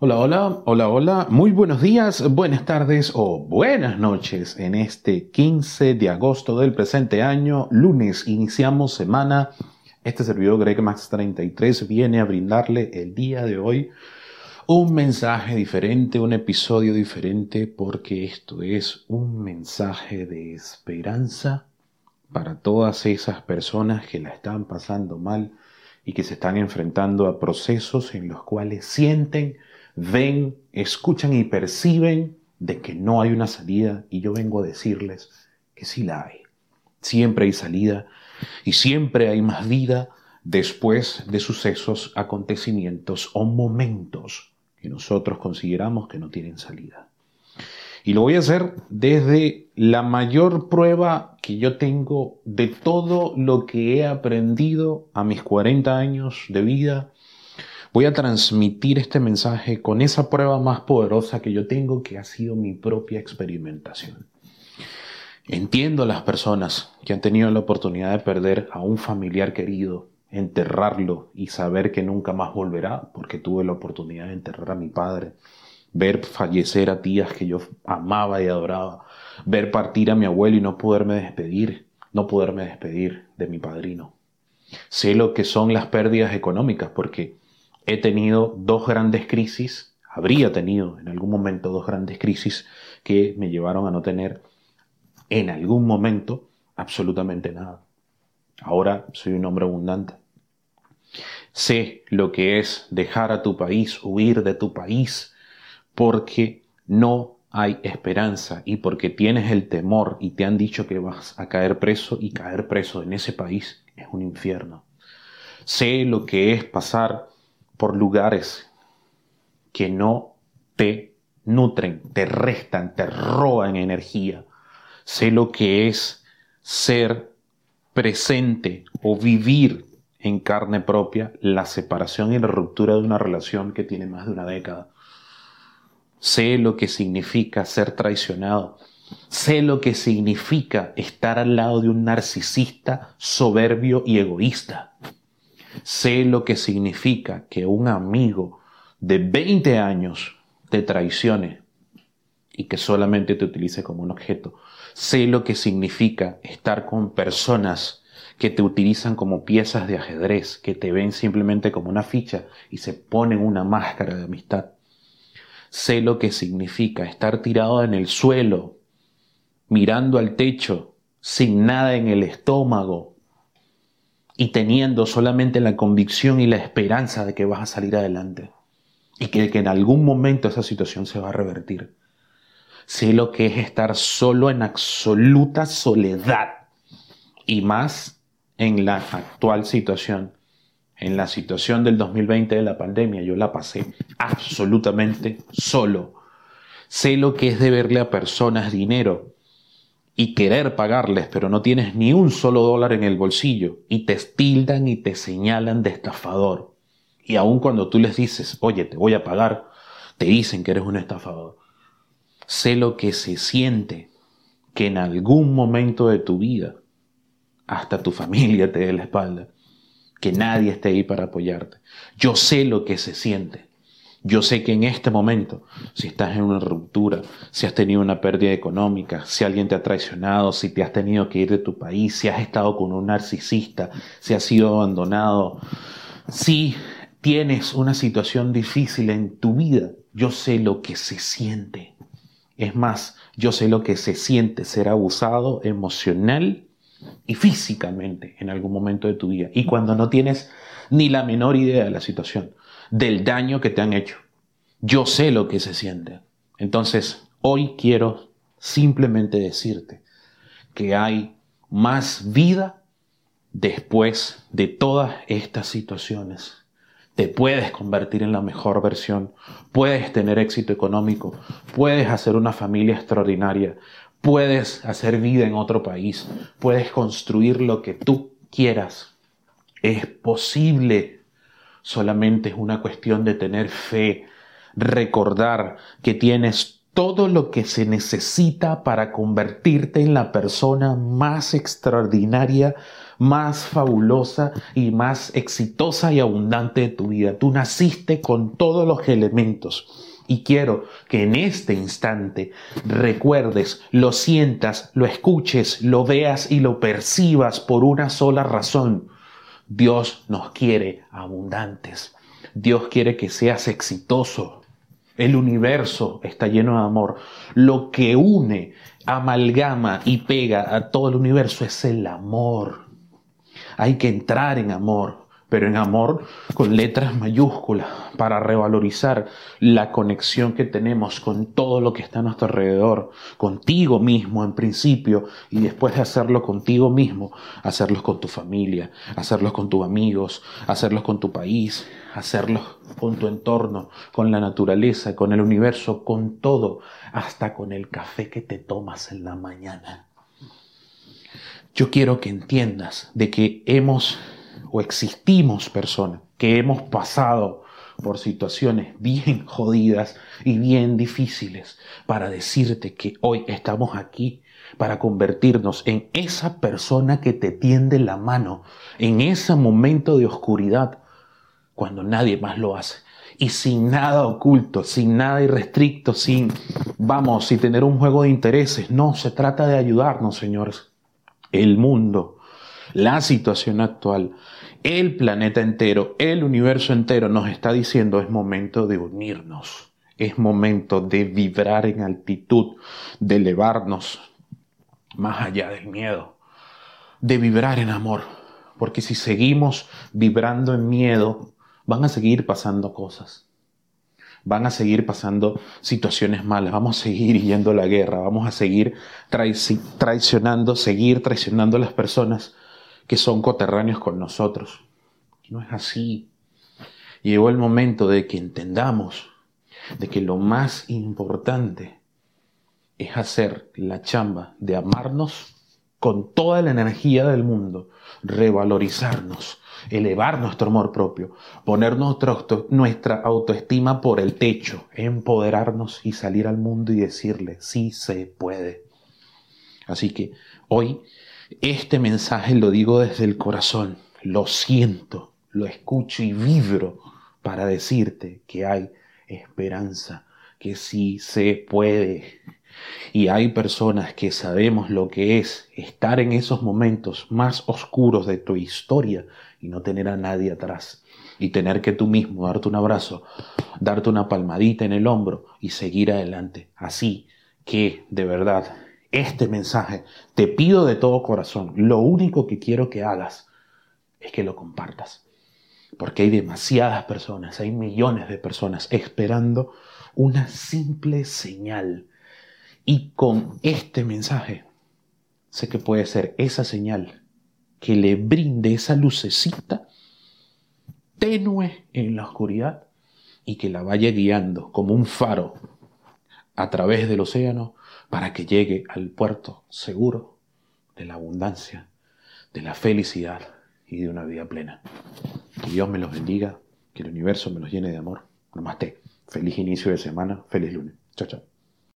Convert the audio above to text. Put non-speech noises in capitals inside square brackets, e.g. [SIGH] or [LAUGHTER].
Hola, hola, hola, hola, muy buenos días, buenas tardes o buenas noches en este 15 de agosto del presente año, lunes, iniciamos semana. Este servidor Greg Max 33 viene a brindarle el día de hoy un mensaje diferente, un episodio diferente, porque esto es un mensaje de esperanza para todas esas personas que la están pasando mal y que se están enfrentando a procesos en los cuales sienten ven, escuchan y perciben de que no hay una salida y yo vengo a decirles que sí la hay. Siempre hay salida y siempre hay más vida después de sucesos, acontecimientos o momentos que nosotros consideramos que no tienen salida. Y lo voy a hacer desde la mayor prueba que yo tengo de todo lo que he aprendido a mis 40 años de vida Voy a transmitir este mensaje con esa prueba más poderosa que yo tengo, que ha sido mi propia experimentación. Entiendo las personas que han tenido la oportunidad de perder a un familiar querido, enterrarlo y saber que nunca más volverá, porque tuve la oportunidad de enterrar a mi padre, ver fallecer a tías que yo amaba y adoraba, ver partir a mi abuelo y no poderme despedir, no poderme despedir de mi padrino. Sé lo que son las pérdidas económicas, porque he tenido dos grandes crisis, habría tenido en algún momento dos grandes crisis que me llevaron a no tener en algún momento absolutamente nada. Ahora soy un hombre abundante. Sé lo que es dejar a tu país, huir de tu país, porque no hay esperanza y porque tienes el temor y te han dicho que vas a caer preso y caer preso en ese país es un infierno. Sé lo que es pasar por lugares que no te nutren, te restan, te roban energía. Sé lo que es ser presente o vivir en carne propia la separación y la ruptura de una relación que tiene más de una década. Sé lo que significa ser traicionado. Sé lo que significa estar al lado de un narcisista soberbio y egoísta. Sé lo que significa que un amigo de 20 años te traicione y que solamente te utilice como un objeto. Sé lo que significa estar con personas que te utilizan como piezas de ajedrez, que te ven simplemente como una ficha y se ponen una máscara de amistad. Sé lo que significa estar tirado en el suelo, mirando al techo, sin nada en el estómago, y teniendo solamente la convicción y la esperanza de que vas a salir adelante y que, en algún momento esa situación se va a revertir. Sé lo que es estar solo en absoluta soledad y más en la actual situación. En la situación del 2020 de la pandemia yo la pasé absolutamente solo. Sé lo que es deberle a personas dinero y querer pagarles, pero no tienes ni un solo dólar en el bolsillo y te tildan y te señalan de estafador. Y aun cuando tú les dices, oye, te voy a pagar, te dicen que eres un estafador. Sé lo que se siente que en algún momento de tu vida hasta tu familia te dé la espalda, que nadie esté ahí para apoyarte. Yo sé lo que se siente yo sé que en este momento, si estás en una ruptura, si has tenido una pérdida económica, si alguien te ha traicionado, si te has tenido que ir de tu país, si has estado con un narcisista, si has sido abandonado, si tienes una situación difícil en tu vida, yo sé lo que se siente. Es más, yo sé lo que se siente ser abusado emocional y físicamente en algún momento de tu vida. Y cuando no tienes ni la menor idea de la situación del daño que te han hecho. Yo sé lo que se siente. Entonces, hoy quiero simplemente decirte que hay más vida después de todas estas situaciones. Te puedes convertir en la mejor versión, puedes tener éxito económico, puedes hacer una familia extraordinaria, puedes hacer vida en otro país, puedes construir lo que tú quieras. Es posible Solamente es una cuestión de tener fe, recordar que tienes todo lo que se necesita para convertirte en la persona más extraordinaria, más fabulosa y más exitosa y abundante de tu vida. Tú naciste con todos los elementos. Y quiero que en este instante recuerdes, lo sientas, lo escuches, lo veas y lo percibas por una sola razón. Dios nos quiere abundantes. Dios quiere que seas exitoso. El universo está lleno de amor. Lo que une, amalgama y pega a todo el universo es el amor. Hay que entrar en amor pero en amor con letras mayúsculas para revalorizar la conexión que tenemos con todo lo que está a nuestro alrededor, contigo mismo en principio y después de hacerlo contigo mismo, hacerlos con tu familia, hacerlos con tus amigos, hacerlos con tu país, hacerlos con tu entorno, con la naturaleza, con el universo, con todo, hasta con el café que te tomas en la mañana. Yo quiero que entiendas de que hemos o existimos personas que hemos pasado por situaciones bien [LAUGHS] jodidas y bien difíciles para decirte que hoy estamos aquí para convertirnos en esa persona que te tiende la mano en ese momento de oscuridad cuando nadie más lo hace y sin nada oculto, sin nada irrestricto, sin, vamos, sin tener un juego de intereses. No, se trata de ayudarnos, señores. El mundo, la situación actual el planeta entero, el universo entero nos está diciendo es momento de unirnos, es momento de vibrar en altitud, de elevarnos más allá del miedo, de vibrar en amor, porque si seguimos vibrando en miedo, van a seguir pasando cosas. Van a seguir pasando situaciones malas, vamos a seguir yendo a la guerra, vamos a seguir traicionando, seguir traicionando a las personas que son coterráneos con nosotros. No es así. Llegó el momento de que entendamos de que lo más importante es hacer la chamba de amarnos con toda la energía del mundo, revalorizarnos, elevar nuestro amor propio, poner nuestra autoestima por el techo, empoderarnos y salir al mundo y decirle, sí se puede. Así que hoy este mensaje lo digo desde el corazón, lo siento, lo escucho y vibro para decirte que hay esperanza, que sí se puede. Y hay personas que sabemos lo que es estar en esos momentos más oscuros de tu historia y no tener a nadie atrás. Y tener que tú mismo darte un abrazo, darte una palmadita en el hombro y seguir adelante. Así que, de verdad, este mensaje, te pido de todo corazón, lo único que quiero que hagas es que lo compartas. Porque hay demasiadas personas, hay millones de personas esperando una simple señal. Y con este mensaje, sé que puede ser esa señal que le brinde esa lucecita tenue en la oscuridad y que la vaya guiando como un faro a través del océano para que llegue al puerto seguro de la abundancia, de la felicidad y de una vida plena. Que Dios me los bendiga, que el universo me los llene de amor. Namaste. Feliz inicio de semana, feliz lunes. Chao, chao.